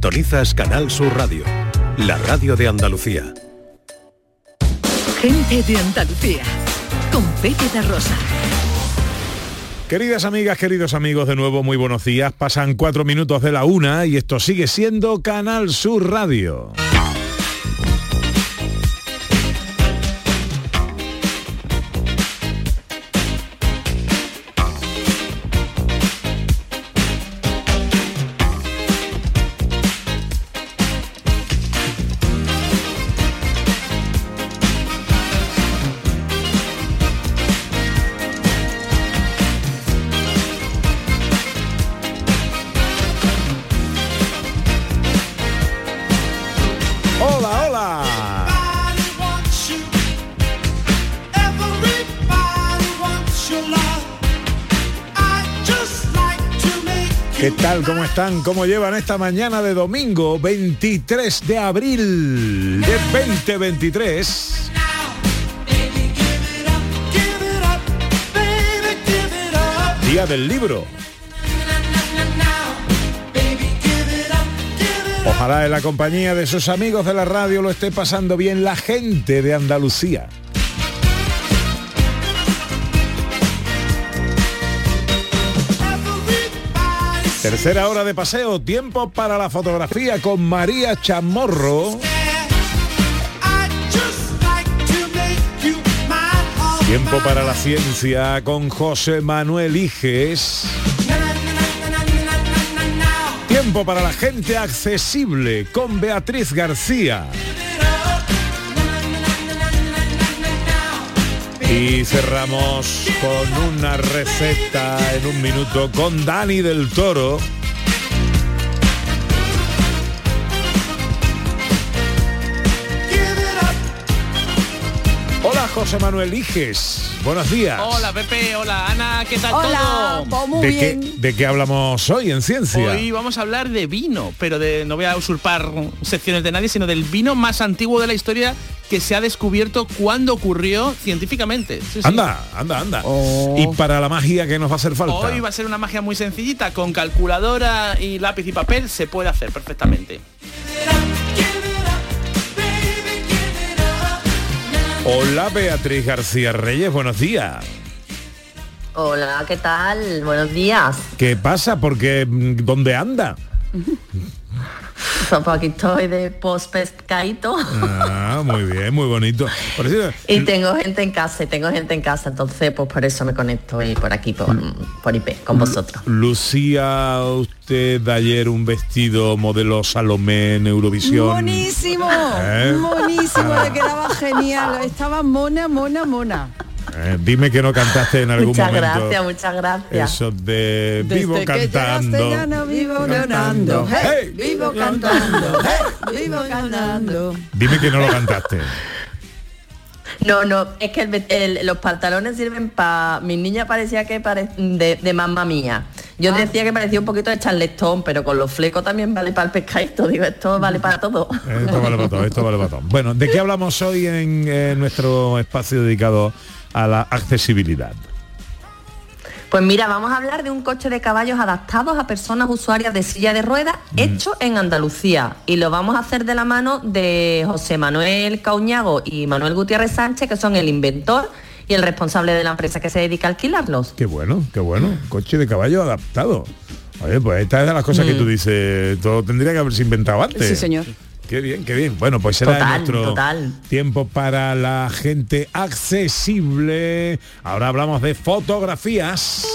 Tonizas Canal Sur Radio, la radio de Andalucía. Gente de Andalucía, con Pepe de Rosa. Queridas amigas, queridos amigos, de nuevo muy buenos días. Pasan cuatro minutos de la una y esto sigue siendo Canal Sur Radio. ¿Cómo están? ¿Cómo llevan esta mañana de domingo 23 de abril de 2023? Día del libro. Ojalá en la compañía de sus amigos de la radio lo esté pasando bien la gente de Andalucía. Tercera hora de paseo, tiempo para la fotografía con María Chamorro. Tiempo para la ciencia con José Manuel Iges. Tiempo para la gente accesible con Beatriz García. Y cerramos con una receta en un minuto con Dani del Toro. José Manuel Iges, buenos días. Hola Pepe, hola Ana, ¿qué tal Hola, todo? pues muy ¿De qué, bien. ¿De qué hablamos hoy en ciencia? Hoy vamos a hablar de vino, pero de no voy a usurpar secciones de nadie, sino del vino más antiguo de la historia que se ha descubierto cuando ocurrió científicamente. Sí, sí. Anda, anda, anda. Y para la magia que nos va a hacer falta. Hoy va a ser una magia muy sencillita, con calculadora y lápiz y papel se puede hacer perfectamente. Hola Beatriz García Reyes, buenos días. Hola, ¿qué tal? Buenos días. ¿Qué pasa? Porque mm, ¿dónde anda? Pues aquí estoy de post pescadito Ah, muy bien, muy bonito. Por eso- y tengo gente en casa, y tengo gente en casa, entonces pues por eso me conecto y por aquí, por, por IP, con vosotros. Lucía, usted de ayer un vestido modelo Salomé en Eurovisión. Buenísimo, ¿Eh? buenísimo, Ah. le quedaba genial. Estaba mona, mona, mona. Eh, dime que no cantaste en algún Muchas momento. gracias, muchas gracias. Eso de Desde vivo que cantando. ya no vivo ganando. Hey, vivo cantando. Hey, vivo cantando. Dime que no lo cantaste. No, no, es que el ve- el- los pantalones sirven para... Mi niña parecía que pare- de, de mamá mía. Yo Ah. decía que parecía un poquito de charlestón, pero con los flecos también vale para el pescadito. Digo, esto vale para todo. Esto vale para todo, esto vale para todo. Bueno, ¿de qué hablamos hoy en nuestro espacio dedicado a la accesibilidad? Pues mira, vamos a hablar de un coche de caballos adaptados a personas usuarias de silla de ruedas Mm. hecho en Andalucía. Y lo vamos a hacer de la mano de José Manuel Cauñago y Manuel Gutiérrez Sánchez, que son el inventor y el responsable de la empresa que se dedica a alquilarlos. Qué bueno, qué bueno. Coche de caballo adaptado. Oye, pues esta es de las cosas que tú dices, todo tendría que haberse inventado antes. Sí, señor. Qué bien, qué bien. Bueno, pues será Total, nuestro total. tiempo para la gente accesible. Ahora hablamos de fotografías.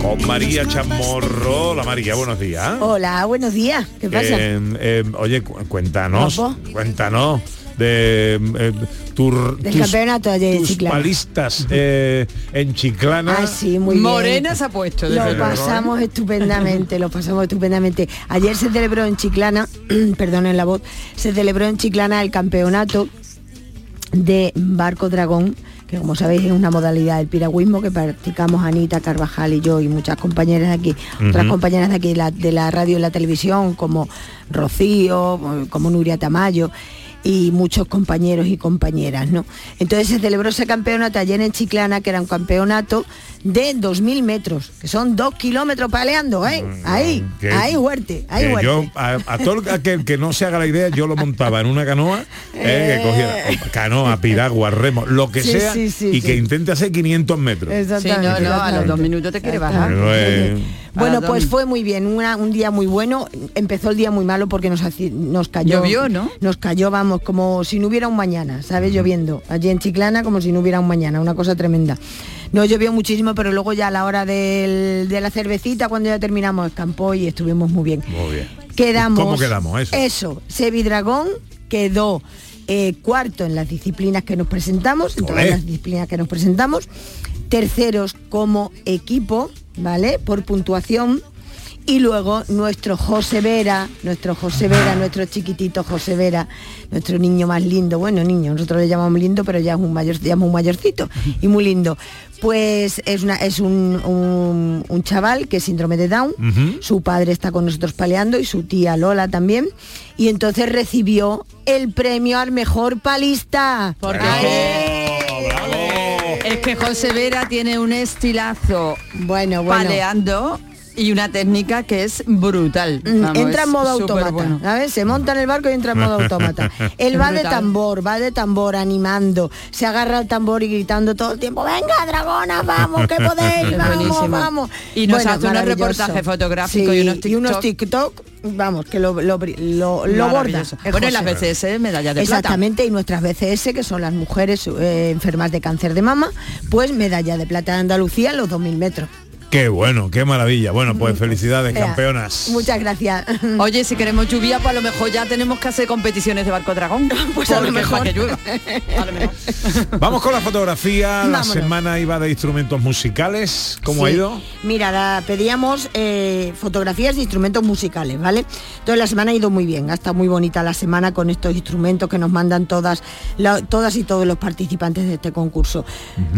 Con María Chamorro. Hola María, buenos días. Hola, buenos días. ¿Qué pasa? Eh, eh, oye, cu- cuéntanos, cuéntanos de eh, Del tus- campeonato de tus Chiclana. palistas eh, en Chiclana. Ah, sí, muy bien. Morena se ha puesto, desde Lo ¿eh? pasamos estupendamente, lo pasamos estupendamente. Ayer se celebró en Chiclana, perdonen la voz, se celebró en Chiclana el campeonato de barco dragón, que como sabéis es una modalidad del piragüismo que practicamos Anita Carvajal y yo y muchas compañeras de aquí, otras compañeras de aquí de la, de la radio y la televisión, como Rocío, como Nuria Tamayo. Y muchos compañeros y compañeras, ¿no? Entonces se celebró ese campeonato ayer en Chiclana, que era un campeonato de 2.000 metros, que son dos kilómetros paleando, ¿eh? Ahí, que- ahí fuerte, ahí fuerte. yo, a, a todo aquel que no se haga la idea, yo lo montaba en una canoa, eh, que cogiera canoa, piragua, remo, lo que Sí, sea, sí, sí, y que intente hacer 500 metros. Sí, no, Exactamente, no, a los exactamente. dos minutos te quiere bajar. Pero, eh, Bueno, pues fue muy bien, una- un día muy bueno. Empezó el día muy malo porque nos, nos cayó. Llovió, ¿no? Nos cayó, vamos, como si no hubiera un mañana, ¿sabes? Lloviendo. Allí en Chiclana como si no hubiera un mañana, una cosa tremenda. No llovió muchísimo, pero luego ya a la hora del- de la cervecita, cuando ya terminamos, escampó y estuvimos muy bien. Muy bien. Quedamos. ¿Cómo quedamos? Eso. Eso. Sevidragón quedó eh, cuarto en las disciplinas que nos presentamos, en todas las disciplinas que nos presentamos. Terceros como equipo, ¿vale? Por puntuación. Y luego nuestro José Vera, nuestro José Vera, nuestro chiquitito José Vera, nuestro niño más lindo, bueno niño, nosotros le llamamos lindo, pero ya es un mayor, ya es un mayorcito y muy lindo. Pues es una, es un, un- un chaval que es síndrome de Down, su padre está con nosotros paleando y su tía Lola también. Y entonces recibió el premio al mejor palista. Porque ¡Bravo! es que José Vera tiene un estilazo Bueno, bueno. paleando y una técnica que es brutal. Mm, Vamos, entra en modo súper automata, bueno. ¿sabes? Se monta en el barco y entra en modo automata. Él va de tambor, va de tambor, animando, se agarra al tambor y gritando todo el tiempo, venga, dragonas, vamos, que podéis, vamos, buenísimo. vamos. Y nos hace unos reportajes fotográficos y unos y unos TikTok. TikTok, vamos, que lo, lo, lo, lo borda. Bueno, las BCS, medalla de plata. Exactamente, y nuestras BCS, que son las mujeres eh, enfermas de cáncer de mama, pues medalla de plata de Andalucía en los 2.000 metros. Qué bueno, qué maravilla. Bueno, pues felicidades, Ea, campeonas. Muchas gracias. Oye, si queremos lluvia, pues a lo mejor ya tenemos que hacer competiciones de barco dragón. Pues a lo mejor. que llueva. A lo mejor. Vamos con la fotografía. La Vámonos. semana iba de instrumentos musicales. ¿Cómo ha ido? Mira, la- pedíamos eh, fotografías de instrumentos musicales, ¿vale? Entonces la semana ha ido muy bien, ha estado muy bonita la semana con estos instrumentos que nos mandan todas, la- todas y todos los participantes de este concurso.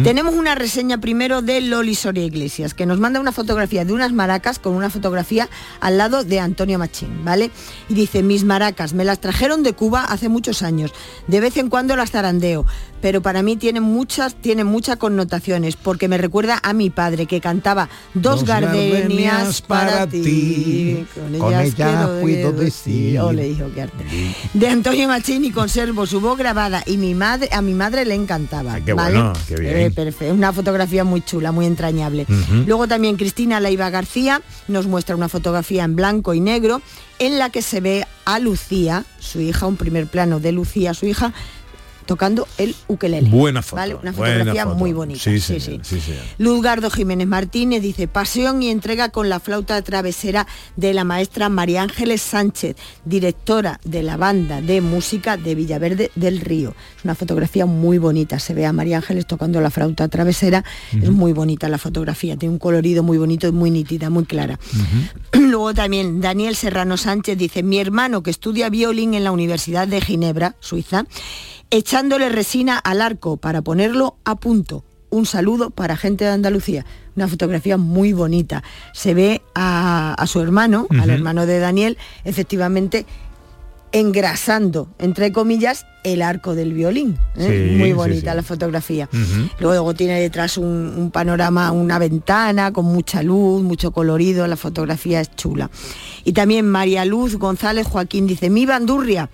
Tenemos una reseña primero de Loli Soria Iglesias, que nos manda una fotografía de unas maracas con una fotografía al lado de Antonio Machín, ¿vale? Y dice, mis maracas me las trajeron de Cuba hace muchos años, de vez en cuando las zarandeo, pero para mí tienen muchas, tienen muchas connotaciones, porque me recuerda a mi padre que cantaba dos, Dos gardenias gardenias para ti. Con ellas puedo decir. ole, hijo, qué arte. De Antonio Machín y conservo su voz grabada y mi madre, a mi madre le encantaba. Ay, qué ¿vale? bueno, qué bien. Eh, perfecto, una fotografía muy chula, muy entrañable. Luego también Cristina Leiva García nos muestra una fotografía en blanco y negro en la que se ve a Lucía, su hija, un primer plano de Lucía, su hija, tocando el ukelele. Buena foto, ¿vale? Una buena fotografía foto. muy bonita. Sí, sí, señor, sí. sí, señor. Luzgardo Jiménez Martínez dice, pasión y entrega con la flauta travesera de la maestra María Ángeles Sánchez, directora de la banda de música de Villaverde del Río. Es una fotografía muy bonita, se ve a María Ángeles tocando la flauta travesera, es muy bonita la fotografía, tiene un colorido muy bonito y muy nítida, muy clara. Luego también Daniel Serrano Sánchez dice, mi hermano que estudia violín en la Universidad de Ginebra, Suiza, echándole resina al arco para ponerlo a punto. Un saludo para gente de Andalucía. Una fotografía muy bonita. Se ve a, a su hermano, al hermano de Daniel, efectivamente engrasando, entre comillas, el arco del violín. ¿eh? Sí, muy bonita sí. la fotografía. Luego tiene detrás un, un panorama, una ventana con mucha luz, mucho colorido, la fotografía es chula. Y también María Luz González Joaquín dice, mi bandurria.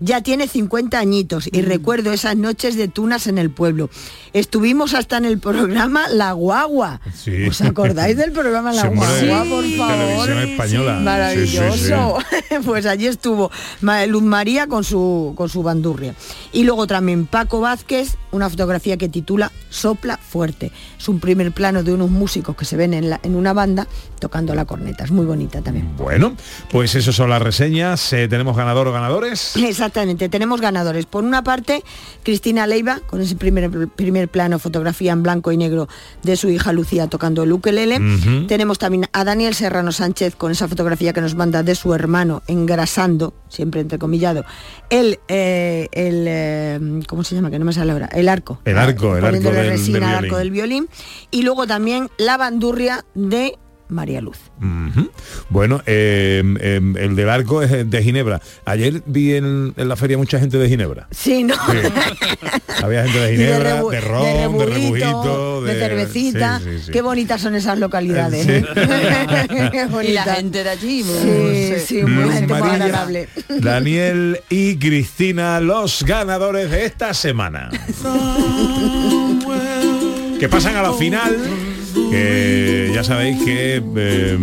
Ya tiene 50 añitos y recuerdo esas noches de tunas en el pueblo. Estuvimos hasta en el programa La Guagua. Sí. ¿Os acordáis del programa La Sí, Guagua, por sí. favor? Televisión española. Sí, Maravilloso. sí, pues allí estuvo Luz María con su, con su bandurria. Y luego también Paco Vázquez, una fotografía que titula Sopla fuerte. Es un primer plano de unos músicos que se ven en, la- en una banda tocando la corneta. Es muy bonita también. Bueno, pues eso son las reseñas. Eh, ¿Tenemos ganador o ganadores? Exactamente, tenemos ganadores. Por una parte, Cristina Leiva, con ese primer, primer plano, fotografía en blanco y negro de su hija Lucía tocando el ukelele. Tenemos también a Daniel Serrano Sánchez con esa fotografía que nos manda de su hermano engrasando, siempre entrecomillado, el, eh, el eh, ¿cómo se llama? Que no me sale ahora, el arco. El arco, el arco Poniéndole del- resina del al violín. arco del violín. Y luego también la bandurria de María Luz. Bueno, eh, eh, el del arco es de Ginebra. Ayer vi en, en la feria mucha gente de Ginebra. Sí, ¿no? Sí. Había gente de Ginebra, de, ron, de rebujito, rebujito, de cervecita. sí, sí, sí. Qué bonitas son esas localidades. Sí. ¿eh? Y la gente de allí. Sí, sí, muy muy agradable. Daniel y Cristina, los ganadores de esta semana. que pasan a la final. Que ya sabéis que eh, eh,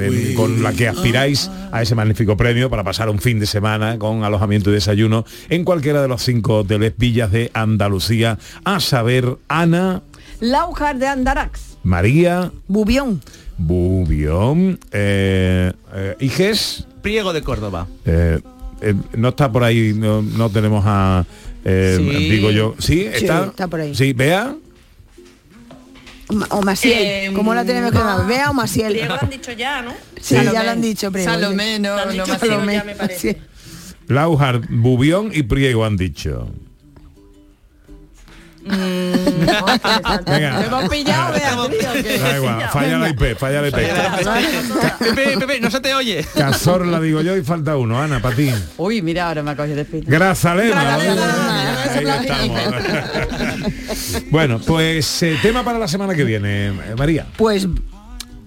eh, con la que aspiráis a ese magnífico premio para pasar un fin de semana con alojamiento y desayuno en cualquiera de los cinco hoteles villas de Andalucía, a saber Ana, Laujar de Andarax. María, Bubión. Bubión, eh, eh, Iges, Priego de Córdoba. Eh, eh, no está por ahí, no, no tenemos a... eh, Sí. Digo yo, ¿sí? ¿Está? está por ahí. Sí, vea. O Maciel. Eh, ¿Cómo la tenemos que llamar? Bea o Maciel. han dicho ya, ¿no? Sí, ya lo han dicho, primo. Salomé, no, Lo no Priego, Salomé, ya me parece. Laujar, Bubión y Priego han dicho. Venga. Me hemos pillado, Beatriz. Da igual, falla la IP, falla la IP. Pepe, Pepe, no se te oye. Cazorla digo yo y falta uno, Ana, para ti. Uy, mira, ahora me ha cogido de espíritu. Grazalema. Grazalema. Ahí estamos. bueno, pues eh, tema para la semana que viene, eh, María. Pues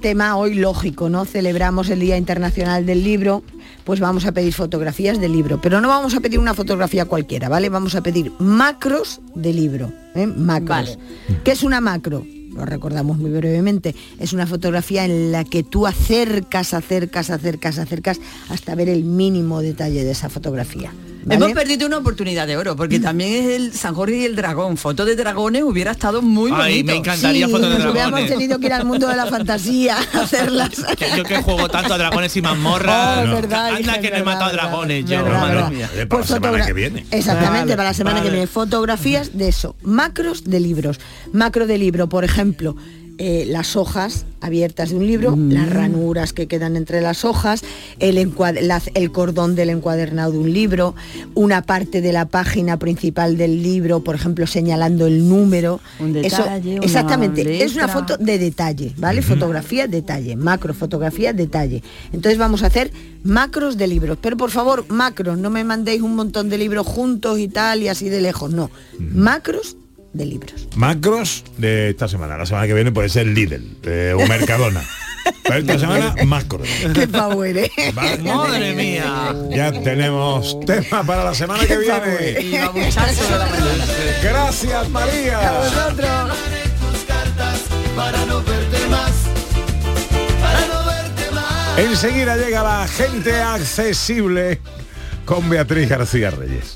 tema hoy lógico, ¿no? Celebramos el Día Internacional del Libro, pues vamos a pedir fotografías del libro, pero no vamos a pedir una fotografía cualquiera, ¿vale? Vamos a pedir macros de libro, ¿eh? Macros. Vale. ¿Qué es una macro? Lo recordamos muy brevemente. Es una fotografía en la que tú acercas, acercas, acercas, acercas hasta ver el mínimo detalle de esa fotografía. ¿Vale? Hemos perdido una oportunidad de oro, porque también es el San Jorge y el dragón. Foto de dragones hubiera estado muy Ay, bonito. me encantaría Sí, fotos de nos hubiéramos dragones. tenido que ir al mundo de la fantasía a hacerlas. Que yo que juego tanto a dragones y mazmorras. Oh, es verdad, Anda que no he matado verdad, dragones yo, verdad, madre verdad. mía. Oye, para la semana que viene. Exactamente, Vale, para la semana vale. que viene. Fotografías de eso. Macros de libros. Macro de libro, por ejemplo, eh, las hojas abiertas de un libro, las ranuras que quedan entre las hojas, el, la- el cordón del encuadernado de un libro, una parte de la página principal del libro, por ejemplo, señalando el número. Un detalle, exactamente, es una foto de detalle, ¿vale? Fotografía, detalle, macro, fotografía, detalle. Entonces vamos a hacer macros de libros, pero por favor, macros, no me mandéis un montón de libros juntos y tal y así de lejos, no. Macros de libros. Macros de esta semana. La semana que viene puede ser Lidl eh, o Mercadona. Pero esta semana, macros. Qué power, ¿eh? Madre mía. Ya tenemos tema para la semana que viene. Y. Gracias, María. Enseguida llega la gente accesible con Beatriz García Reyes.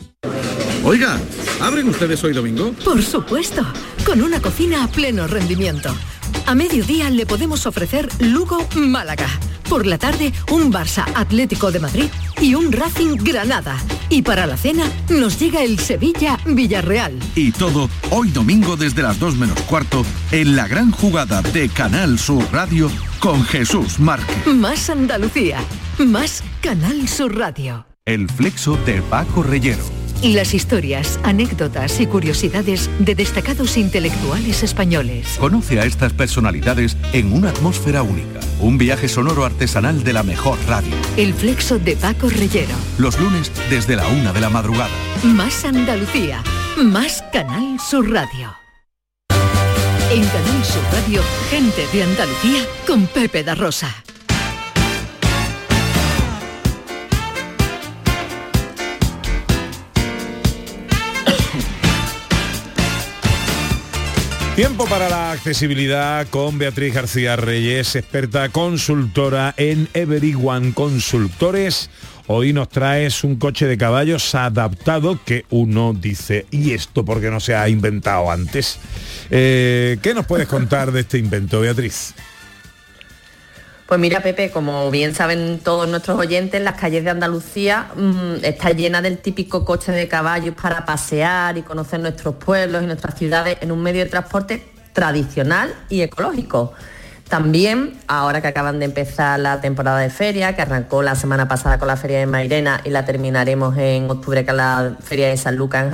Oiga, ¿abren ustedes hoy domingo? Por supuesto, con una cocina a pleno rendimiento. A mediodía le podemos ofrecer Lugo Málaga. Por la tarde, un Barça Atlético de Madrid y un Racing Granada. Y para la cena nos llega el Sevilla Villarreal. Y todo hoy domingo desde las 2 menos cuarto en la gran jugada de Canal Sur Radio con Jesús Márquez. Más Andalucía, más Canal Sur Radio. El flexo de Paco Reyero. Las historias, anécdotas y curiosidades de destacados intelectuales españoles. Conoce a estas personalidades en una atmósfera única. Un viaje sonoro artesanal de la mejor radio. El flexo de Paco Reyero. Los lunes desde la una de la madrugada. Más Andalucía, más Canal Sur Radio. En Canal Sur Radio, gente de Andalucía con Pepe da Rosa. Tiempo para la accesibilidad con Beatriz García Reyes, experta consultora en Everyone Consultores. Hoy nos traes un coche de caballos adaptado que uno dice, ¿y esto por qué no se ha inventado antes? Eh, ¿Qué nos puedes contar de este invento, Beatriz? Pues mira, Pepe, como bien saben todos nuestros oyentes, las calles de Andalucía mm, está llena del típico coche de caballos para pasear y conocer nuestros pueblos y nuestras ciudades en un medio de transporte tradicional y ecológico. También, ahora que acaban de empezar la temporada de feria, que arrancó la semana pasada con la feria de Mairena y la terminaremos en octubre con la feria de San Lucas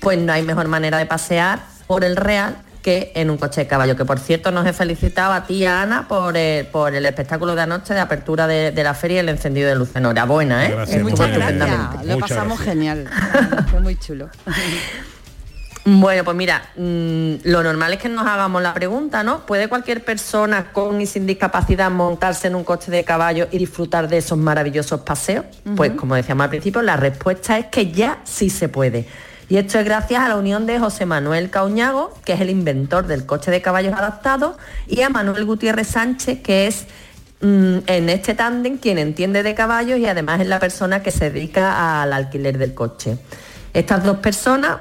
pues no hay mejor manera de pasear por el Real que en un coche de caballo, que por cierto nos he felicitado a ti, a Ana, por el, por el espectáculo de anoche de apertura de, de la feria y el encendido de luz. Enhorabuena, ¿eh? Gracias, Muchas muy gracias. estupendamente. Lo Muchas pasamos gracias. genial. Fue muy chulo. Bueno, pues mira, mm, lo normal es que nos hagamos la pregunta, ¿no? ¿Puede cualquier persona con y sin discapacidad montarse en un coche de caballo y disfrutar de esos maravillosos paseos? Pues como decíamos al principio, la respuesta es que ya sí se puede. Y esto es gracias a la unión de José Manuel Cauñago, que es el inventor del coche de caballos adaptado, y a Manuel Gutiérrez Sánchez, que es mm, en este tándem quien entiende de caballos y además es la persona que se dedica al alquiler del coche. Estas dos personas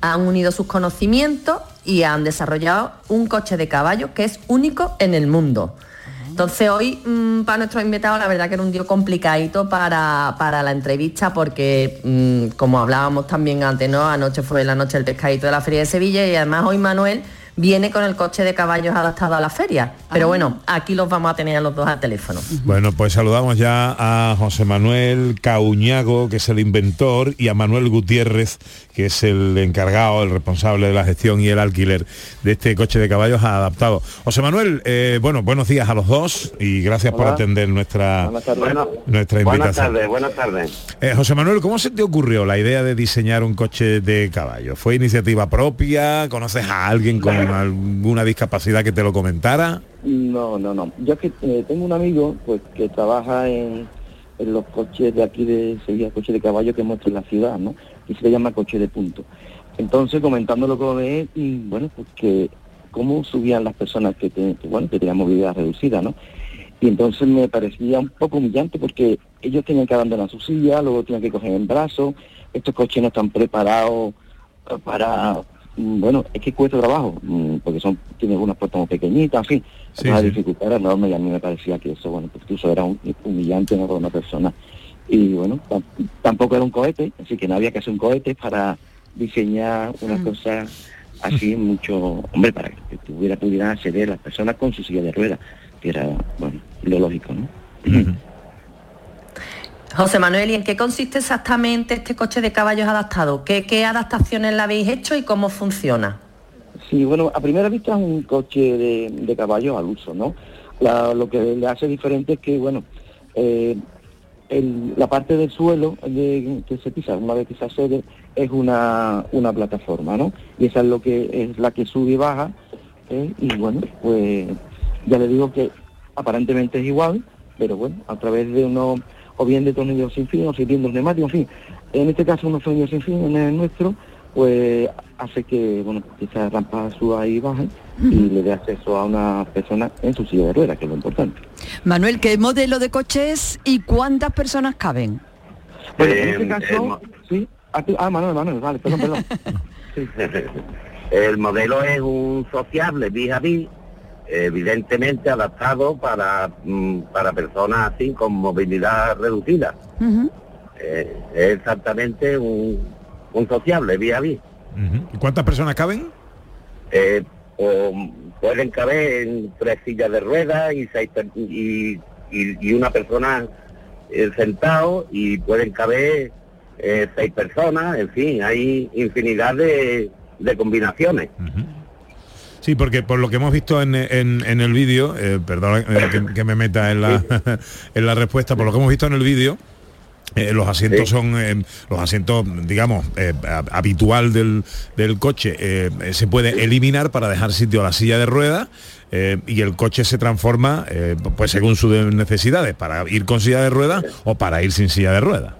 han unido sus conocimientos y han desarrollado un coche de caballo que es único en el mundo. Entonces hoy mm, para nuestros invitados la verdad que era un día complicadito para, para la entrevista porque mm, como hablábamos también antes, ¿no? Anoche fue la noche del pescadito de la Feria de Sevilla y además hoy Manuel viene con el coche de caballos adaptado a la feria. Pero bueno, aquí los vamos a tener a los dos al teléfono. Bueno, pues saludamos ya a José Manuel Cauñago, que es el inventor, y a Manuel Gutiérrez, que es el encargado, el responsable de la gestión y el alquiler de este coche de caballos adaptado. José Manuel, eh, bueno, buenos días a los dos y gracias por atender nuestra, nuestra buenas invitación. tardes, buenas tardes. Eh, José Manuel, ¿cómo se te ocurrió la idea de diseñar un coche de caballo? ¿Fue iniciativa propia? ¿Conoces a alguien con alguna discapacidad que te lo comentara? No, no, no. Yo que eh, tengo un amigo pues que trabaja en, los coches de aquí de Sevilla, coches de caballo que muestra en la ciudad, ¿no? Y se le llama coche de punto. Entonces, comentándolo con él, y bueno, pues que cómo subían las personas que, te- que, bueno, que tenían movilidad reducida, ¿no? Y entonces me parecía un poco humillante porque ellos tenían que abandonar su silla, luego tenían que coger en brazos, estos coches no están preparados eh, para bueno, es que cuesta trabajo, mm, porque son, tiene unas puertas muy pequeñitas, en fin, Sí, una sí. dificultad enorme y a mí me parecía que eso, bueno, pues incluso era un, humillante ¿no? para una persona. Y bueno, tam- tampoco era un cohete, así que no había que hacer un cohete para diseñar una cosa así mucho, hombre, para que tuviera, pudieran acceder las personas con su silla de ruedas, que era, bueno, lo lógico, ¿no? José Manuel, ¿y en qué consiste exactamente este coche de caballos adaptado? ¿Qué, adaptaciones le habéis hecho y cómo funciona? Sí, bueno, a primera vista es un coche de, caballos al uso, ¿no? Lo que le hace diferente es que, bueno, eh, la parte del suelo que se pisa una vez que se accede es una, una plataforma, ¿no? Y esa es lo que es la que sube y baja, ¿eh? y bueno, pues ya le digo que aparentemente es igual, pero bueno, a través de unos, o bien de tornillos sin fin, o cilindros neumáticos, en fin, en este caso unos tornillos sin fin, en el nuestro, pues hace que, bueno, que esa rampa suba y baje y le dé acceso a una persona en su silla de ruedas, que es lo importante. Manuel, ¿qué modelo de coche es y cuántas personas caben? Bueno, Eh, en este caso, el mo- sí, ah, ah, Manuel, Manuel, vale, perdón, perdón. El modelo es un sociable vis a vis, evidentemente adaptado para, mm, para personas así con movilidad reducida. Eh, es exactamente un, un sociable vis a vis. Ujú. ¿Y ¿Cuántas personas caben? Eh, o pueden caber en tres sillas de ruedas y, seis y, y- y una persona eh, sentado y pueden caber eh, seis personas, en fin, hay infinidad de, de combinaciones. Sí, porque por lo que hemos visto en, en- en el vídeo, eh, perdón eh, que, que me meta en la, en la respuesta, por lo que hemos visto en el vídeo, eh, los asientos Sí. son eh, los asientos, digamos, eh, habitual del, del coche. se puede eliminar para dejar sitio a la silla de ruedas y el coche se transforma, pues según sus necesidades, para ir con silla de ruedas o para ir sin silla de ruedas.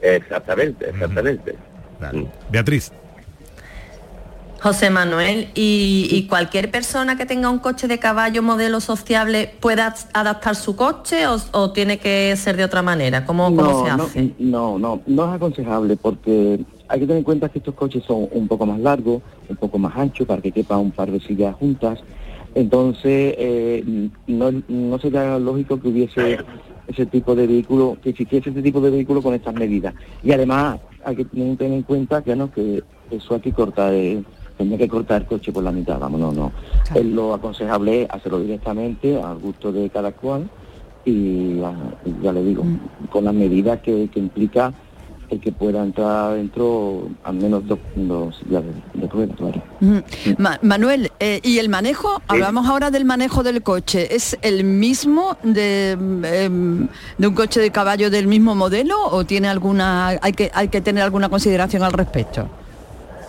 Exactamente, exactamente. Vale. Beatriz. José Manuel, ¿y, y cualquier persona que tenga un coche de caballo modelo sociable puede ad- adaptar su coche o, o tiene que ser de otra manera? ¿Cómo, cómo no, se no, hace? no, no, no es aconsejable porque hay que tener en cuenta que estos coches son un poco más largos, un poco más anchos para que quepa un par de sillas juntas. Entonces, eh, no, no sería lógico que hubiese ese tipo de vehículo, que existiese ese tipo de vehículo con estas medidas. Y además hay que tener tener en cuenta que, no, que eso hay que cortar, eh, tendría que cortar el coche por la mitad, vamos, no, no. Es lo aconsejable es hacerlo directamente al gusto de cada cual y ah, ya le digo, con las medidas que, que implica el que pueda entrar dentro al menos dos, dos de, de ruedas, claro. Ujú. Ma- Manuel, eh, ¿y el manejo? Hablamos ahora del manejo del coche. ¿Es el mismo de, em, de un coche de caballo del mismo modelo o tiene alguna hay que hay que tener alguna consideración al respecto?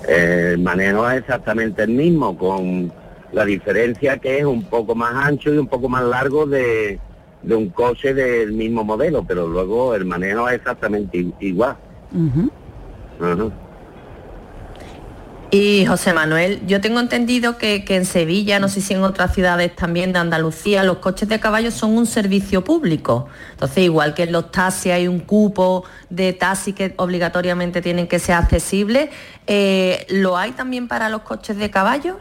El manejo es exactamente el mismo, con la diferencia que es un poco más ancho y un poco más largo de, de un coche del mismo modelo, pero luego el manejo es exactamente igual. Y José Manuel, yo tengo entendido que, en Sevilla, no sé si en otras ciudades también de Andalucía, los coches de caballo son un servicio público. Entonces, igual que en los taxis hay un cupo de taxi que obligatoriamente tienen que ser accesibles, eh, ¿lo hay también para los coches de caballo?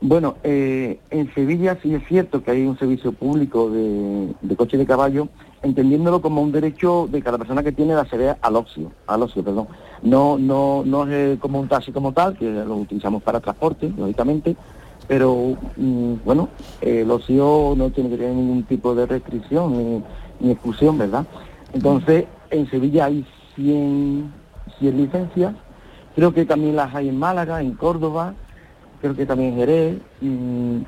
Bueno, eh, en Sevilla sí es cierto que hay un servicio público de, de coche de caballo, entendiéndolo como un derecho de cada persona que tiene la acceder al ocio, al ocio, perdón. No, no, no es eh, como un taxi como tal, que lo utilizamos para transporte, lógicamente, pero mm, bueno, eh, el ocio no tiene que tener ningún tipo de restricción ni, ni exclusión, ¿verdad? Entonces, en Sevilla hay 100, 100 licencias, creo que también las hay en Málaga, en Córdoba, creo que también en Jerez, mm,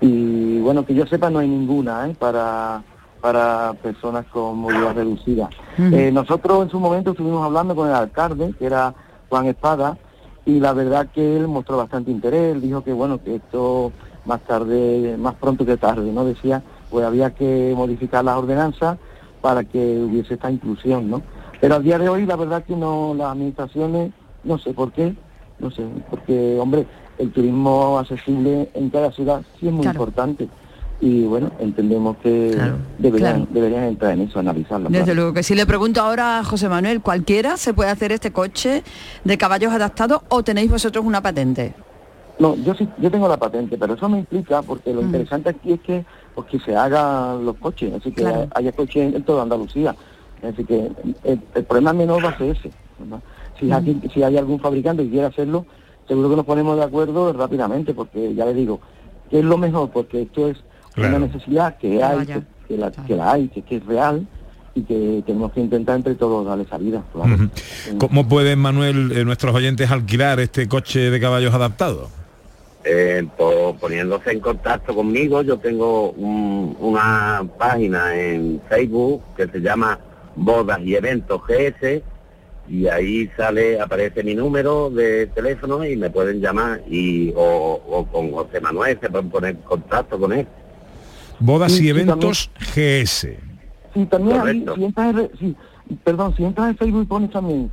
y bueno, que yo sepa no hay ninguna ¿eh? para, para personas con movilidad reducida. Eh, nosotros en su momento estuvimos hablando con el alcalde, que era Juan Espada, y la verdad que él mostró bastante interés, él dijo que bueno, que esto más tarde, más pronto que tarde, ¿no? Decía, pues había que modificar las ordenanzas para que hubiese esta inclusión, ¿no? Pero al día de hoy la verdad que no, las administraciones, no sé por qué, no sé, porque hombre, el turismo accesible en cada ciudad sí es muy Claro. importante. Y bueno, entendemos que deberían, claro. deberían entrar en eso, analizarlo. Desde claro. luego que si le pregunto ahora a José Manuel, ¿cualquiera se puede hacer este coche de caballos adaptados o tenéis vosotros una patente? No, yo sí, yo tengo la patente, pero eso me implica, porque lo interesante aquí es que, pues, que se hagan los coches, así que Claro. haya coches en toda Andalucía. Así que el, el problema menor va a ser ese. ¿verdad? Si, aquí- si hay algún fabricante que quiera hacerlo, seguro que nos ponemos de acuerdo rápidamente, porque ya le digo, que es lo mejor, porque esto es Claro. una necesidad que hay, que, que la, que la hay, que, que es real y que tenemos que intentar entre todos darle salida. claro. Ujú. ¿Cómo pueden, Manuel, eh, nuestros oyentes alquilar este coche de caballos adaptado? Eh, po- poniéndose en contacto conmigo, yo tengo un- una página en Facebook que se llama Bodas y Eventos GS y ahí sale, aparece mi número de teléfono y me pueden llamar y o, o con José Manuel se pueden poner en contacto con él. Bodas Sí, y sí, eventos GS. Sí, también ahí, si entras en, sí, perdón, si entras en Facebook y pones también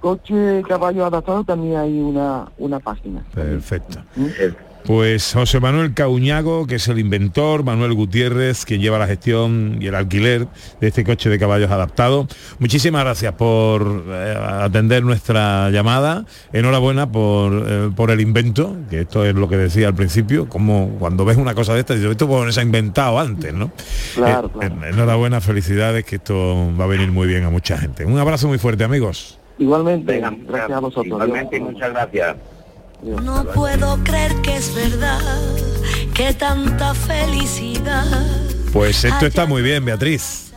coche caballo adaptado, también hay una, una página. Perfecto. Eh, Pues José Manuel Cauñago, que es el inventor, Manuel Gutiérrez, quien lleva la gestión y el alquiler de este coche de caballos adaptado. Muchísimas gracias por eh, atender nuestra llamada. Enhorabuena por, eh, por el invento, que esto es lo que decía al principio, como cuando ves una cosa de esta, dices, esto pues, se ha inventado antes, ¿no? Claro, Eh, claro. eh, enhorabuena, felicidades, que esto va a venir muy bien a mucha gente. Un abrazo muy fuerte, amigos. Igualmente, Venga, gracias a vosotros. Igualmente, y muchas gracias. No puedo creer que es verdad, que tanta felicidad. Pues esto está muy bien, Beatriz.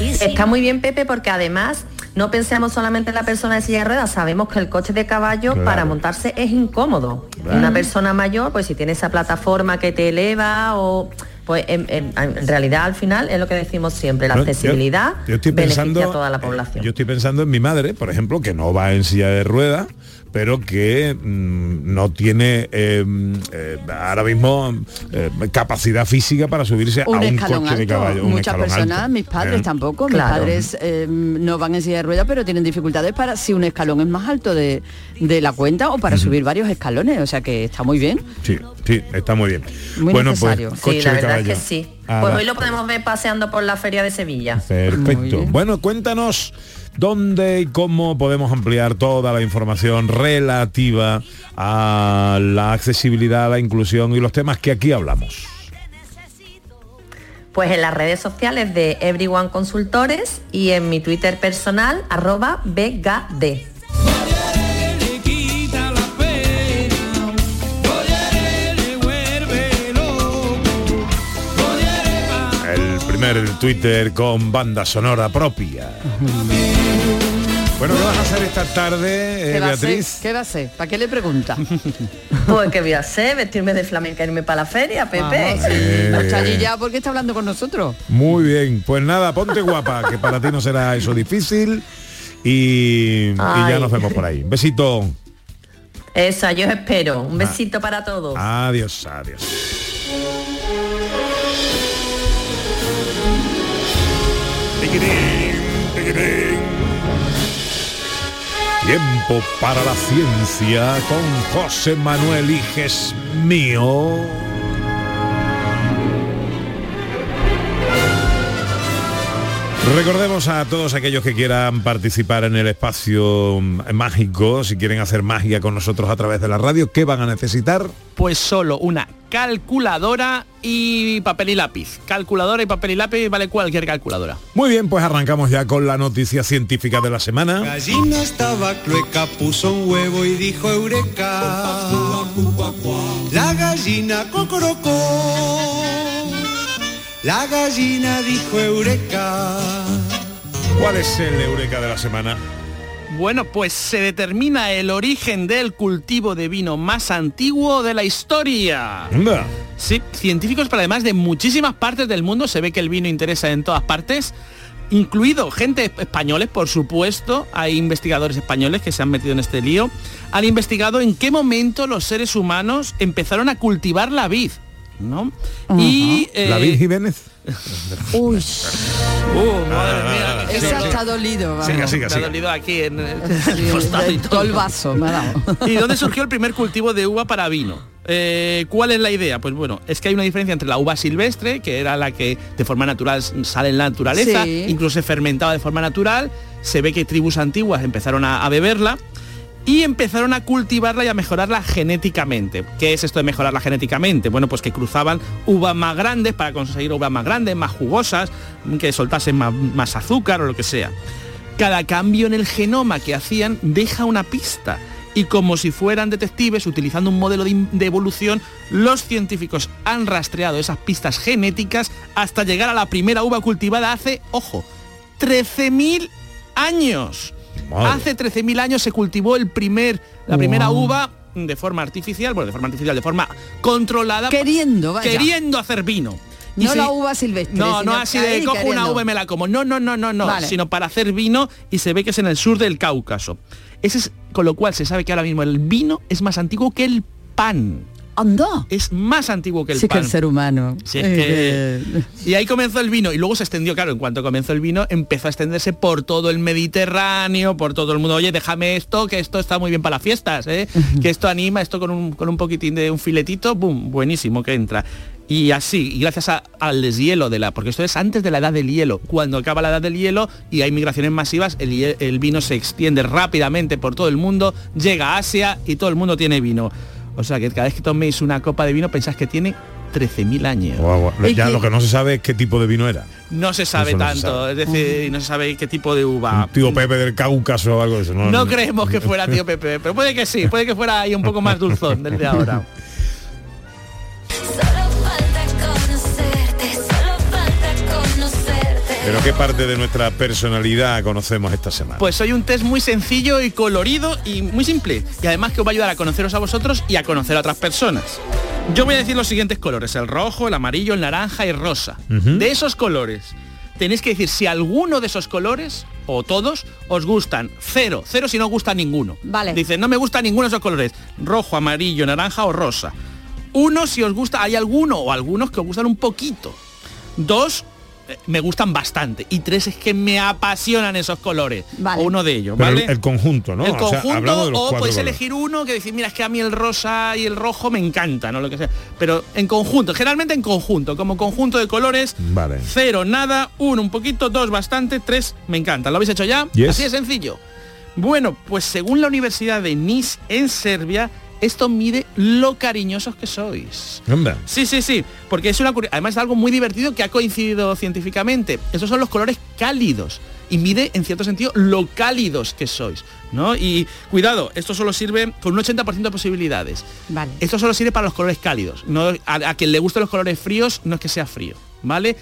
Está muy bien, Pepe, porque además no pensemos solamente en la persona de silla de ruedas, sabemos que el coche de caballo Claro. para montarse es incómodo. Claro. Una persona mayor, pues si tiene esa plataforma que te eleva o Pues en, en- en realidad al final es lo que decimos siempre, la accesibilidad yo estoy beneficia pensando- a toda la población. Yo estoy pensando en mi madre, por ejemplo, que no va en silla de ruedas, pero que mm, no tiene eh, eh, ahora mismo eh, capacidad física para subirse un a un escalón coche de alto. caballo. un Muchas personas, alto. mis padres Eh. tampoco, mis padres eh, no van en silla de ruedas, pero tienen dificultades para si un escalón es más alto de, de la cuenta o para subir varios escalones, o sea que está muy bien. Sí, sí, está muy bien. Muy bueno, necesario. pues Sí, coche la de verdad caballo. es que sí. Ah, Pues hoy lo podemos ver paseando por la feria de Sevilla. Perfecto. Bueno, cuéntanos dónde y cómo podemos ampliar toda la información relativa a la accesibilidad, la inclusión y los temas que aquí hablamos. Pues en las redes sociales de Everyone Consultores y en mi Twitter personal, arroba BGD. El primer Twitter con banda sonora propia. Bueno, ¿qué vas a hacer esta tarde, eh, ¿Qué? Beatriz? ¿Qué va a ser? ¿Para qué le pregunta? Pues que voy a hacer, vestirme de flamenca y irme para la feria, Pepe. Vamos, sí. Eh. Está allí ya porque está hablando con nosotros. Muy bien, pues nada, ponte guapa, que para ti no será eso difícil. Y, y ya nos vemos por ahí. Un besito. Esa, yo os espero. Un besito para todos. Adiós, adiós. Tiempo para la ciencia con José Manuel Iges mío. Recordemos a todos aquellos que quieran participar en el espacio mm, mágico, si quieren hacer magia con nosotros a través de la radio, ¿qué van a necesitar? Pues solo una calculadora y papel y lápiz. Calculadora y papel y lápiz vale cualquier calculadora. Muy bien, pues arrancamos ya con la noticia científica de la semana. Gallina estaba clueca, puso un huevo y dijo eureka. La gallina cocorocó. La gallina dijo eureka. ¿Cuál es el eureka de la semana? Bueno, pues se determina el origen del cultivo de vino más antiguo de la historia. Anda. Sí, científicos, pero además de muchísimas partes del mundo, se ve que el vino interesa en todas partes, incluido gente españoles, por supuesto, hay investigadores españoles que se han metido en este lío, han investigado en qué momento los seres humanos empezaron a cultivar la vid. ¿No? Y ¿La eh, Vid Jiménez? Uy, uh, madre mía, qué esa dolor. está dolido. vamos. Siga, siga, Me ha siga. dolido aquí en el Sí, costado y de- todo el vaso me ha dado. ¿Y dónde surgió el primer cultivo de uva para vino? Eh, ¿Cuál es la idea? Pues bueno, es que hay una diferencia entre la uva silvestre, que era la que de forma natural sale en la naturaleza, Sí. incluso se fermentaba de forma natural, se ve que tribus antiguas empezaron a, a beberla y empezaron a cultivarla y a mejorarla genéticamente. ¿Qué es esto de mejorarla genéticamente? Bueno, pues que cruzaban uvas más grandes para conseguir uvas más grandes, más jugosas, que soltasen más, azúcar o lo que sea. Cada cambio en el genoma que hacían deja una pista. Y como si fueran detectives, utilizando un modelo de, de evolución, los científicos han rastreado esas pistas genéticas hasta llegar a la primera uva cultivada hace, ojo, 13.000 años. Madre. Hace 13.000 años se cultivó el primer, la primera Wow. uva de forma artificial, bueno, de forma artificial, de forma controlada. Queriendo, vaya. Queriendo hacer vino. Y No se- la uva silvestre. no, no así ahí de cojo una uva y me la como. No, no, no, no, no. Vale. Sino para hacer vino y se ve que es en el sur del Cáucaso. Ese es con lo cual se sabe que ahora mismo el vino es más antiguo que el pan. Anda. Es más antiguo que el Sí que pan. el ser humano. Si es que- Y ahí comenzó el vino y luego se extendió, claro, en cuanto comenzó el vino empezó a extenderse por todo el Mediterráneo, por todo el mundo. Oye, déjame esto, que esto está muy bien para las fiestas, ¿eh? que esto anima, esto con un, con un poquitín de un filetito, boom, buenísimo que entra. Y así, y gracias a- al deshielo de la, porque esto es antes de la edad del hielo, cuando acaba la edad del hielo y hay migraciones masivas, el, el vino se extiende rápidamente por todo el mundo, llega a Asia y todo el mundo tiene vino. O sea que cada vez que toméis una copa de vino pensáis que tiene 13.000 años. Ya que lo que no se sabe es qué tipo de vino era. no se sabe se tanto, sabe. es decir, no se sabe qué tipo de uva. Un tío Pepe del Cáucaso o algo de eso. No, No creemos que fuera tío Pepe, pero puede que sí, puede que fuera ahí un poco más dulzón desde ahora. Pero qué parte de nuestra personalidad conocemos esta semana. Pues soy un test muy sencillo y colorido y muy simple. Y además que os va a ayudar a conoceros a vosotros y a conocer a otras personas. Yo voy a decir los siguientes colores, el rojo, el amarillo, el naranja y el rosa. De esos colores, tenéis que decir si alguno de esos colores, o todos, os gustan. Cero, cero si no os gusta ninguno. Vale. Dice, no me gusta ninguno de esos colores. Rojo, amarillo, naranja o rosa. Uno, si os gusta, hay alguno o algunos que os gustan un poquito. Dos, me gustan bastante. Y tres es que me apasionan esos colores. Vale. O uno de ellos, Pero ¿vale? el, el conjunto, ¿no? El O sea, conjunto hablamos de los o cuatro puedes colores. elegir uno que decir, mira, es que a mí el rosa y el rojo me encanta, ¿no? Lo que sea. Pero en conjunto, generalmente en conjunto, como conjunto de colores, Vale. cero, nada, uno, un poquito, dos, bastante, tres, me encanta. ¿Lo habéis hecho ya? Yes. Así de sencillo. Bueno, pues según la Universidad de Nice en Serbia, esto mide lo cariñosos que sois. Sí, sí, sí, porque es una además es algo muy divertido que ha coincidido científicamente. Esos son los colores cálidos y mide en cierto sentido lo cálidos que sois, ¿no? Y cuidado, esto solo sirve con un 80% de posibilidades. Vale. Esto solo sirve para los colores cálidos. No, a, a quien le gusten los colores fríos no es que sea frío, ¿vale?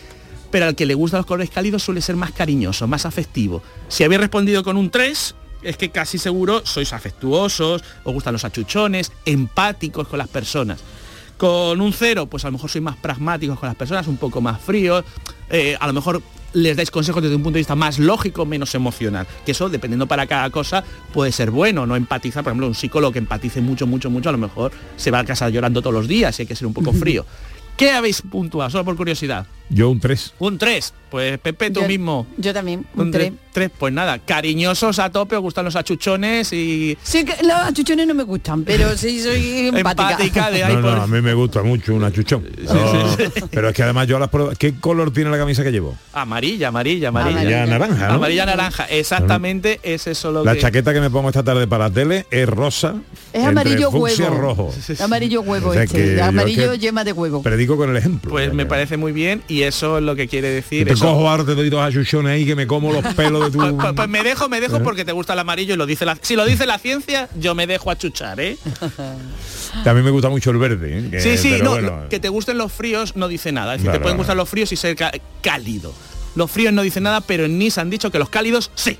Pero al que le gustan los colores cálidos suele ser más cariñoso, más afectivo. Si habéis respondido con un 3, es que casi seguro sois afectuosos, os gustan los achuchones, empáticos con las personas. Con un 0, pues a lo mejor sois más pragmáticos con las personas, un poco más fríos, eh, a lo mejor les dais consejos desde un punto de vista más lógico, menos emocional. Que eso, dependiendo para cada cosa, puede ser bueno, no empatizar. Por ejemplo, un psicólogo que empatice mucho, mucho, mucho, a lo mejor se va a casa llorando todos los días y hay que ser un poco frío. ¿Qué habéis puntuado? Solo por curiosidad. Yo un 3. Un 3. Pues Pepe, tú Yo- mismo. Yo también, un Un 3. 3. Pues nada, cariñosos a tope, os gustan los achuchones y Sí, que los achuchones no me gustan, pero sí soy empática. empática de ahí No, no, por- a mí me gusta mucho un achuchón. No, Pero es que además yo las pruebas... ¿Qué color tiene la camisa que llevo? Amarilla, amarilla, amarilla. Amarilla naranja, ¿no? Amarilla naranja, exactamente es eso lo La que... chaqueta que me pongo esta tarde para la tele es rosa. Es amarillo huevo. rojo. Amarillo huevo O sea que este, amarillo es que yema de huevo. Predico con el ejemplo. Pues me parece muy bien y eso es lo que quiere decir. Te eso. cojo ahora, te doy dos achuchones ahí que me como los pelos de tu... Pues, pues- pues me dejo, me ¿Eh? dejo porque te gusta el amarillo y lo dice la... Si lo dice la ciencia, yo me dejo achuchar, ¿eh? También me gusta mucho el verde. ¿eh? Que- Sí, sí, no, bueno, que te gusten los fríos no dice nada. Es decir, te pueden gustar los fríos y ser cálido. Los fríos no dicen nada, pero en Nice han dicho que los cálidos sí.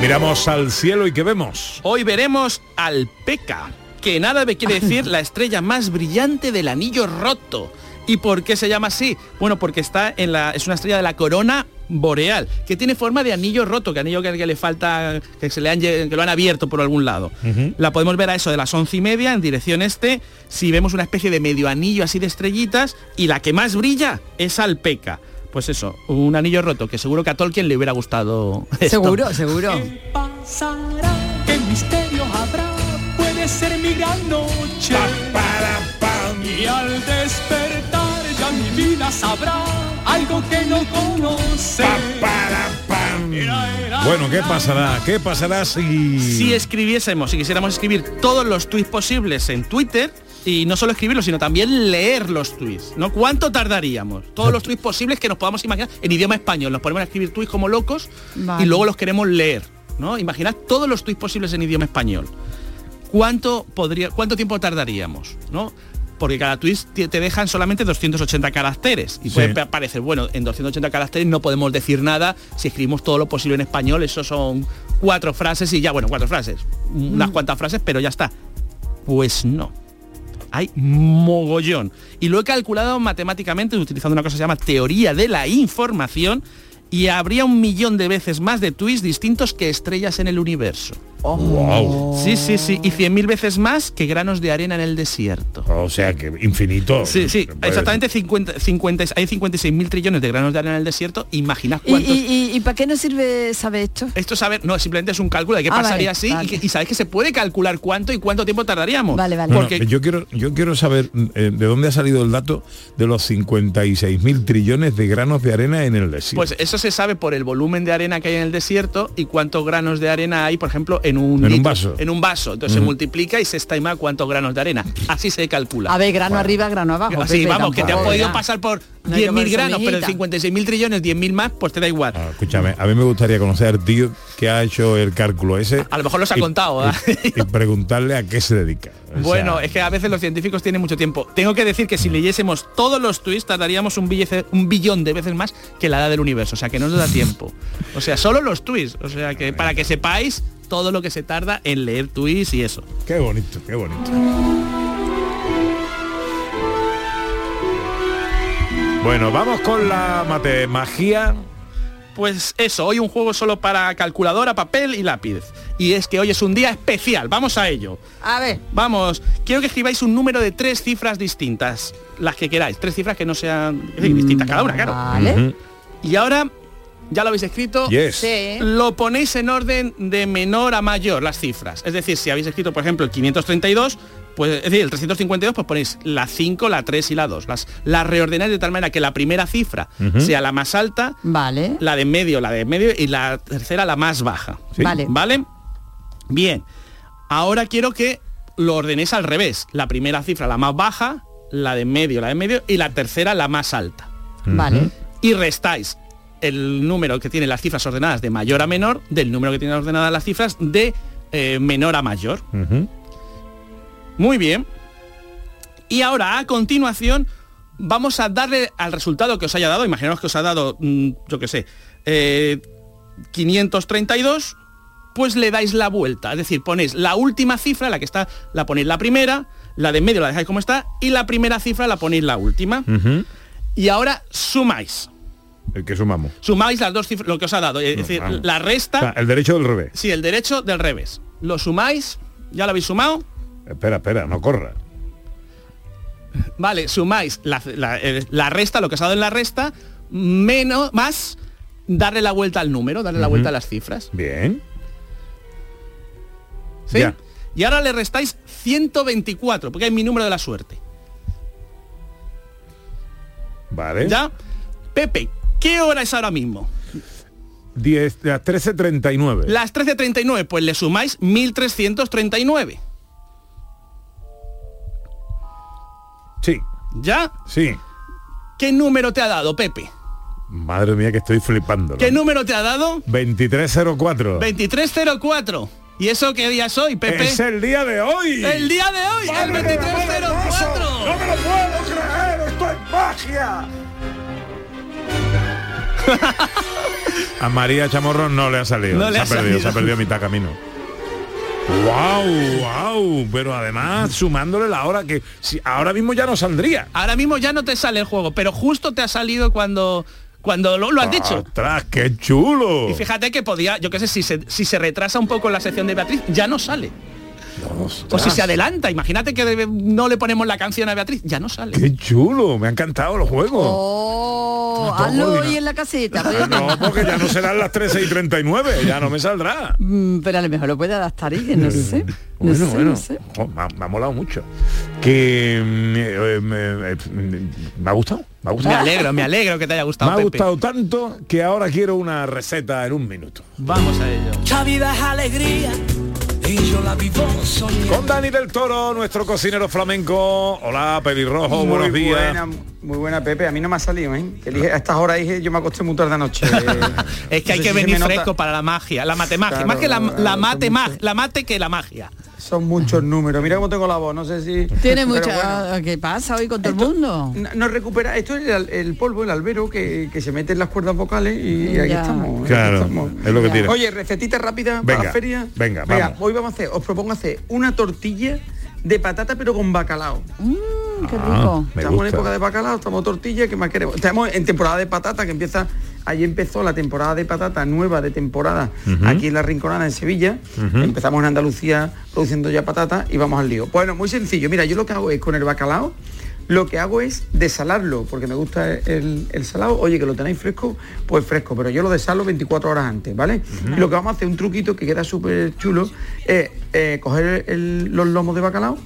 Miramos al cielo y ¿qué vemos? Hoy veremos al Peca, que nada me quiere decir la estrella más brillante del anillo roto. ¿Y por qué se llama así? Bueno, porque está en la, es una estrella de la corona boreal, que tiene forma de anillo roto, que anillo que, que le falta, que se le han, que lo han abierto por algún lado. La podemos ver a eso de las once y media en dirección este, si vemos una especie de medio anillo así de estrellitas, y la que más brilla es Alpeca. Pues eso, un anillo roto, que seguro que a Tolkien le hubiera gustado. esto. Seguro, seguro. pasará? ¿Qué misterio habrá? Puede ser mi gran noche. Y al despertar ya mi vida sabrá algo que no conoce. Bueno, ¿qué pasará? ¿Qué pasará si... Si escribiésemos, si quisiéramos escribir todos los tweets posibles en Twitter, y no solo escribirlos, sino también leer los tweets, ¿no? ¿Cuánto tardaríamos? Todos los tweets posibles que nos podamos imaginar en idioma español. Nos ponemos a escribir tweets como locos Vale. y luego los queremos leer, ¿no? Imaginad todos los tweets posibles en idioma español. ¿Cuánto podría, cuánto tiempo tardaríamos, ¿no? Porque cada tweet te dejan solamente 280 caracteres y puede pa- parecer, bueno, en 280 caracteres no podemos decir nada si escribimos todo lo posible en español, eso son cuatro frases y ya, bueno, cuatro frases, unas cuantas frases, pero ya está. Pues no. Hay mogollón. Y lo he calculado matemáticamente utilizando una cosa que se llama teoría de la información y habría un millón de veces más de tweets distintos que estrellas en el universo. Wow. Sí, sí, sí. Y 100.000 veces más que granos de arena en el desierto. O sea que infinito. Sí, sí, Pues- exactamente 50, 50 hay 56.000 trillones de granos de arena en el desierto. Imaginad ¿Y, cuántos... y, y- y para qué nos sirve saber esto? Esto saber, no, simplemente es un cálculo de qué Ah, pasaría vale, así vale. y, que- y sabéis que se puede calcular cuánto y cuánto tiempo tardaríamos. Vale, vale. No, no, Porque yo quiero yo quiero saber eh, de dónde ha salido el dato de los 56 mil trillones de granos de arena en el desierto. Pues eso se sabe por el volumen de arena que hay en el desierto y cuántos granos de arena hay, por ejemplo, en un, En un vaso. En un vaso. Entonces se Ujú. multiplica y se estima cuántos granos de arena. Así se calcula. A ver, grano arriba, grano abajo. Así, Pepe, vamos, que te has podido pasar por No hay que 10.000 ponerse granos, pero de amiguita. 56.000 trillones, 10.000 más, pues te da igual. Ah, escúchame, a mí me gustaría conocer al tío que ha hecho el cálculo ese. A lo mejor los ha y- contado, ¿eh? y, y preguntarle a qué se dedica. O Bueno, sea, es que a veces los científicos tienen mucho tiempo. Tengo que decir que si leyésemos todos los tweets tardaríamos un, billece- un billón de veces más que la edad del universo. O sea que no nos da tiempo. O sea, solo los tweets. O sea que para que sepáis todo lo que se tarda en leer tweets y eso. Qué bonito, qué bonito. Bueno, vamos con la matemagia. Pues eso, hoy un juego solo para calculadora, papel y lápiz. Y es que hoy es un día especial, vamos a ello. A ver. Vamos, quiero que escribáis un número de tres cifras distintas, las que queráis, tres cifras que no sean es decir, distintas cada una, claro. Vale. Y ahora, ya lo habéis escrito, Yes. Sí. lo ponéis en orden de menor a mayor, las cifras. Es decir, si habéis escrito, por ejemplo, el 532, pues, es decir, el 352, pues ponéis la 5, la 3 y la 2. Las, las reordenáis de tal manera que la primera cifra sea la más alta, Vale. la de medio, la de medio y la tercera la más baja. Sí. Vale. ¿Vale? Bien. Ahora quiero que lo ordenéis al revés. La primera cifra la más baja, la de medio, la de medio y la tercera la más alta. Vale. Y restáis el número que tiene las cifras ordenadas de mayor a menor del número que tienen ordenadas las cifras de eh, menor a mayor. Muy bien. Y ahora, a continuación, vamos a darle al resultado que os haya dado. Imaginaos que os ha dado, mm, yo qué sé, eh, 532, pues le dais la vuelta. Es decir, ponéis la última cifra, la que está, la ponéis la primera, la de en medio la dejáis como está, y la primera cifra la ponéis la última. Y ahora sumáis. El que sumamos. Sumáis las dos cifras, lo que os ha dado. Es No, decir, vamos. la resta. O sea, el derecho del revés. Sí, el derecho del revés. Lo sumáis, ya lo habéis sumado. Espera, espera, no corra. Vale, sumáis la, la- la resta, lo que os ha dado en la resta, menos, más darle la vuelta al número, darle la vuelta a las cifras. Bien. ¿sí? Ya. Y ahora le restáis 124, porque es mi número de la suerte. Vale. ¿Ya? Pepe, ¿qué hora es ahora mismo? 10, las 13.39. Las 13.39, pues le sumáis 1339. Sí, ¿Ya? sí. ¿Qué número te ha dado, Pepe? Madre mía que estoy flipando. ¿Qué número te ha dado? 2304. 2304. ¿Y eso qué día es hoy, Pepe? Es el día de hoy. El día de hoy, el 2304. ¡No me lo puedo creer! ¡Esto es magia! A María Chamorro no le ha salido. No le se ha perdido, se ha perdido mitad camino. ¡Wow! ¡Wow! Pero además sumándole la hora que si ahora mismo ya no saldría. Ahora mismo ya no te sale el juego, pero justo te ha salido cuando cuando lo, lo has dicho. ¡Ostras, qué chulo! Y fíjate que podía, yo qué sé, si se, si se retrasa un poco la sección de Beatriz, ya no sale. O si se adelanta, imagínate que no le ponemos la canción a Beatriz, ya no sale. ¡Qué chulo! Me ha encantado el juego. Oh, hazlo hoy en la caseta. Pepe. No, porque ya no serán las 13 y 39, ya no me saldrá. Mm, Pero a lo mejor lo puede adaptar ella, no sé. No Bueno, sé, bueno, no sé. me, ha, me ha molado mucho. Que mm, eh, me, eh, me ha gustado, me ha gustado. Me alegro, me alegro que te haya gustado, Me ha Pepe. gustado tanto que ahora quiero una receta en un minuto. Vamos a ello. La vida es alegría y yo la vivo soñando. Con Dani del Toro, nuestro cocinero flamenco. Hola, pelirrojo, Muy buenos días. buena, muy buena Pepe. A mí no me ha salido, ¿eh? Que dije- a estas horas dije, yo me acosté muy tarde anoche. Es que hay que venir fresco para la magia, la matemagia. Claro, Más que la, mate mag- la mate que la magia. Son muchos números. Mira cómo tengo la voz, no sé si... Tiene mucha... bueno. ¿Qué pasa hoy con todo el mundo? No, recupera, esto es el, el polvo, el albero que, que se mete en las cuerdas vocales y aquí Ya. estamos. aquí Claro, estamos. es lo que tiene. Oye, recetita rápida para Venga, la feria. venga, vamos. hoy vamos a hacer, os propongo hacer una tortilla de patata pero con bacalao. Mm, qué Ah, rico. estamos en época de bacalao, estamos tortilla, ¿qué más queremos? Estamos en temporada de patata que empieza, allí empezó la temporada de patata nueva de temporada, aquí en la Rinconada, en Sevilla. Empezamos en Andalucía produciendo ya patata y vamos al lío. Bueno, muy sencillo. Mira, yo lo que hago es con el bacalao, lo que hago es desalarlo, porque me gusta el, el salado. Oye, que lo tenéis fresco, pues fresco, pero yo lo desalo 24 horas antes, ¿vale? Y lo que vamos a hacer, un truquito que queda súper chulo, es eh, coger el- los lomos de bacalao,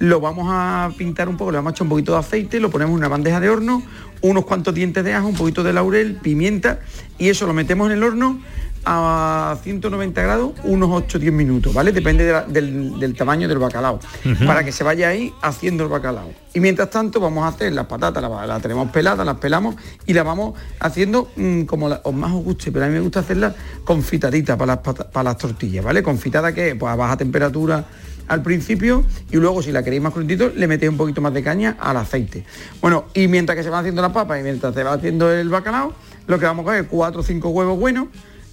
lo vamos a pintar un poco, le vamos a echar un poquito de aceite, lo ponemos en una bandeja de horno, unos cuantos dientes de ajo, un poquito de laurel, pimienta, y eso lo metemos en el horno a 190 grados unos 8-10 minutos, ¿vale? Depende de la- del, del tamaño del bacalao, para que se vaya ahí haciendo el bacalao. Y mientras tanto vamos a hacer las patatas, las las tenemos peladas, las pelamos y las vamos haciendo mm, como la- os más os guste, pero a mí me gusta hacerlas confitaditas para las, para las tortillas, ¿vale? Confitada que pues a baja temperatura al principio y luego si la queréis más crudito le metéis un poquito más de caña al aceite. Bueno, y mientras que se van haciendo las papas y mientras se va haciendo el bacalao, lo que vamos a coger cuatro o cinco huevos buenos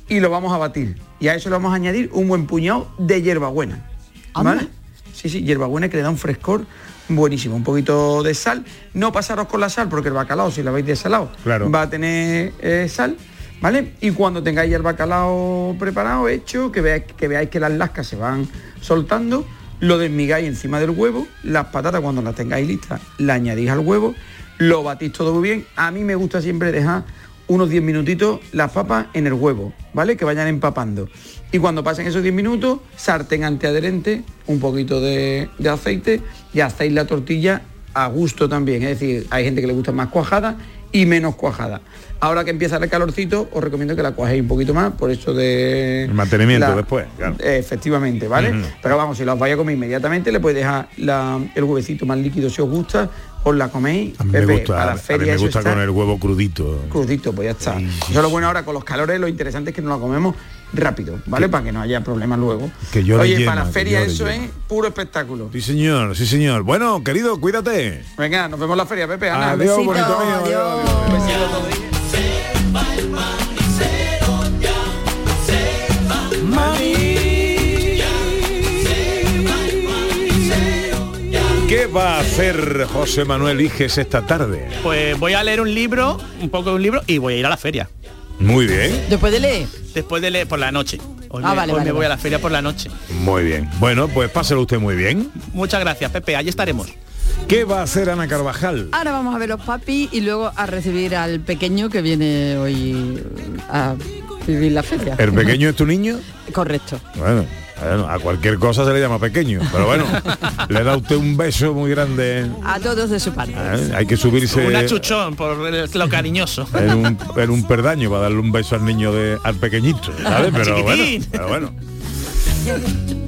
y lo vamos a batir. Y a eso le vamos a añadir un buen puñado de hierbabuena. ¿Vale? Sí, sí, hierbabuena que le da un frescor buenísimo. Un poquito de sal. No pasaros con la sal porque el bacalao, si lo habéis desalado, Claro. va a tener eh, sal. ¿Vale? Y cuando tengáis el bacalao preparado, hecho, que veáis, que veáis que las lascas se van soltando, lo desmigáis encima del huevo, las patatas cuando las tengáis listas, las añadís al huevo, lo batís todo muy bien. A mí me gusta siempre dejar unos 10 minutitos las papas en el huevo, ¿vale? Que vayan empapando. Y cuando pasen esos 10 minutos, sartén antiadherente, un poquito de, de aceite y hacéis la tortilla a gusto también. Es decir, hay gente que le gusta más cuajada y menos cuajada. Ahora que empieza el calorcito, os recomiendo que la cuajéis un poquito más, por eso de... El mantenimiento la- después, claro. Efectivamente, ¿vale? Pero vamos, si la os vais a comer inmediatamente, le podéis dejar la- el huevecito más líquido si os gusta, os la coméis. A mí me Pepe, gusta, para a la mí feria me eso gusta con el huevo crudito. crudito, pues ya está. Eso es lo bueno ahora con los calores, lo interesante es que nos la comemos rápido, ¿vale? Para que no haya problemas luego. Que Oye, para la feria eso es puro espectáculo. Sí, señor, sí, señor. Bueno, querido, cuídate. Venga, nos vemos en la feria, Pepe. Ana. Adiós, Besito. bonito mío, adiós, adiós. Besito ¿Qué va a hacer José Manuel Iges esta tarde? Pues voy a leer un libro, un poco de un libro, y voy a ir a la feria. Muy bien, Después de leer. Después de leer por la noche. Hoy, Ah, me, vale, hoy vale, me voy a la feria por la noche. muy bien. Bueno, pues páselo usted muy bien. Muchas gracias, Pepe. Allí estaremos. ¿Qué va a hacer Ana Carvajal? Ahora vamos a ver los papis y luego a recibir al pequeño que viene hoy a vivir la feria. ¿El pequeño es tu niño? Correcto. Bueno, bueno, a cualquier cosa se le llama pequeño, pero bueno, le da usted un beso muy grande. A todos de su parte. ¿eh? Hay que subirse Una chuchón por lo cariñoso. en un, en un perdaño para darle un beso al niño de al pequeñito, ¿sabes? Pero bueno, pero bueno.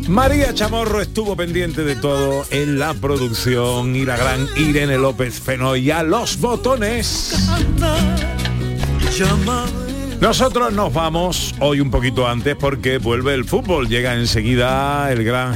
María Chamorro estuvo pendiente de todo en la producción y la gran Irene López Fenoy a los botones. Nosotros nos vamos hoy un poquito antes porque vuelve el fútbol. Llega enseguida el gran